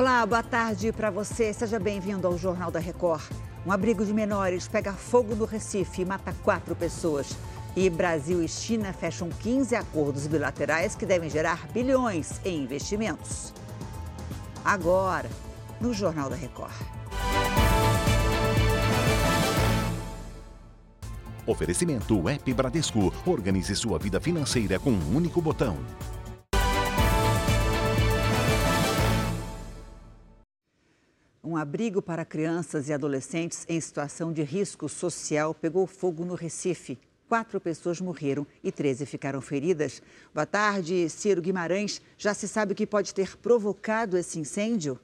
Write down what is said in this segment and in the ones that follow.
Olá, boa tarde para você. Seja bem-vindo ao Jornal da Record. Um abrigo de menores pega fogo no Recife e mata quatro pessoas. E Brasil e China fecham 15 acordos bilaterais que devem gerar bilhões em investimentos. Agora, no Jornal da Record. Oferecimento App Bradesco. Organize sua vida financeira com um único botão. Um abrigo para crianças e adolescentes em situação de risco social pegou fogo no Recife. Quatro pessoas morreram e 13 ficaram feridas. Boa tarde, Ciro Guimarães. Já se sabe o que pode ter provocado esse incêndio?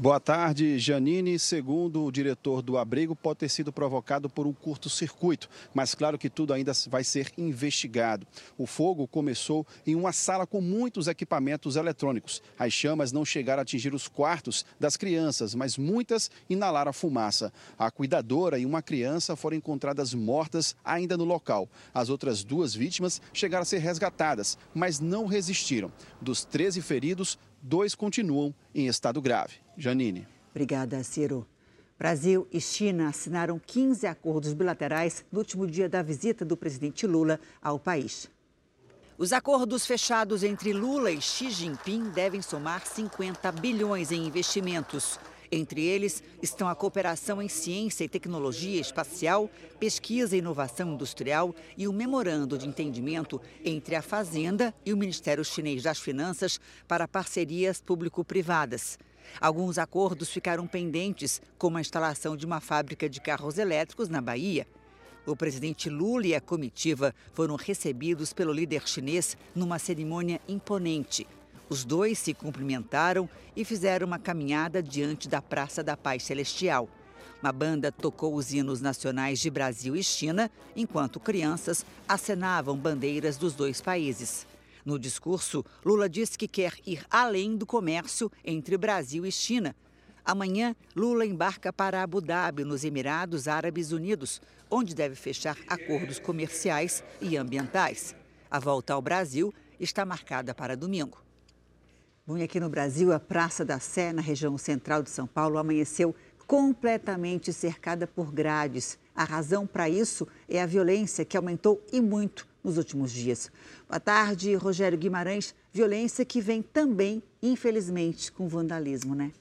Boa tarde, Janine. Segundo o diretor do abrigo, pode ter sido provocado por um curto-circuito, mas claro que tudo ainda vai ser investigado. O fogo começou em uma sala com muitos equipamentos eletrônicos. As chamas não chegaram a atingir os quartos das crianças, mas muitas inalaram a fumaça. A cuidadora e uma criança foram encontradas mortas ainda no local. As outras duas vítimas chegaram a ser resgatadas, mas não resistiram. Dos 13 feridos, dois continuam em estado grave. Janine. Obrigada, Ciro. Brasil e China assinaram 15 acordos bilaterais no último dia da visita do presidente Lula ao país. Os acordos fechados entre Lula e Xi Jinping devem somar 50 bilhões em investimentos. Entre eles estão a cooperação em ciência e tecnologia espacial, pesquisa e inovação industrial e o memorando de entendimento entre a Fazenda e o Ministério Chinês das Finanças para parcerias público-privadas. Alguns acordos ficaram pendentes, como a instalação de uma fábrica de carros elétricos na Bahia. O presidente Lula e a comitiva foram recebidos pelo líder chinês numa cerimônia imponente. Os dois se cumprimentaram e fizeram uma caminhada diante da Praça da Paz Celestial. Uma banda tocou os hinos nacionais de Brasil e China, enquanto crianças acenavam bandeiras dos dois países. No discurso, Lula disse que quer ir além do comércio entre Brasil e China. Amanhã, Lula embarca para Abu Dhabi, nos Emirados Árabes Unidos, onde deve fechar acordos comerciais e ambientais. A volta ao Brasil está marcada para domingo. Bom, e aqui no Brasil, a Praça da Sé, na região central de São Paulo, amanheceu completamente cercada por grades. A razão para isso é a violência que aumentou e muito nos últimos dias. Boa tarde, Rogério Guimarães. Violência que vem também, infelizmente, com vandalismo, né?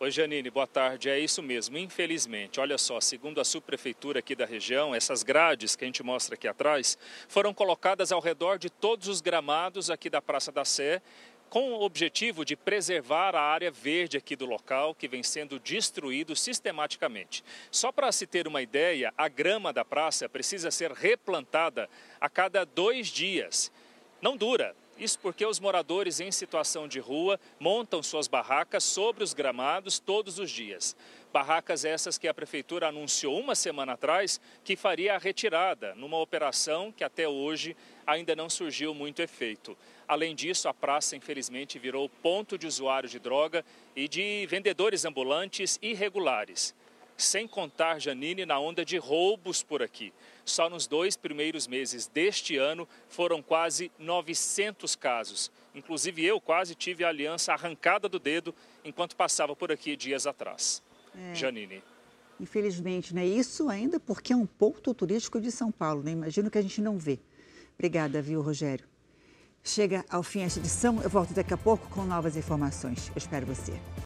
Oi, Janine, boa tarde. É isso mesmo, infelizmente. Olha só, segundo a subprefeitura aqui da região, essas grades que a gente mostra aqui atrás foram colocadas ao redor de todos os gramados aqui da Praça da Sé, com o objetivo de preservar a área verde aqui do local, que vem sendo destruído sistematicamente. Só para se ter uma ideia, a grama da praça precisa ser replantada a cada dois dias. Não dura, isso porque os moradores em situação de rua montam suas barracas sobre os gramados todos os dias. Barracas essas que a prefeitura anunciou uma semana atrás que faria a retirada, numa operação que até hoje ainda não surgiu muito efeito. Além disso, a praça infelizmente virou ponto de usuários de droga e de vendedores ambulantes irregulares. Sem contar, Janine, na onda de roubos por aqui. Só nos dois primeiros meses deste ano foram quase 900 casos. Inclusive eu quase tive a aliança arrancada do dedo enquanto passava por aqui dias atrás. É. Janine. Infelizmente, né? Isso ainda porque é um ponto turístico de São Paulo, né? Imagino que a gente não vê. Obrigada, viu, Rogério? Chega ao fim esta edição. Eu volto daqui a pouco com novas informações. Eu espero você.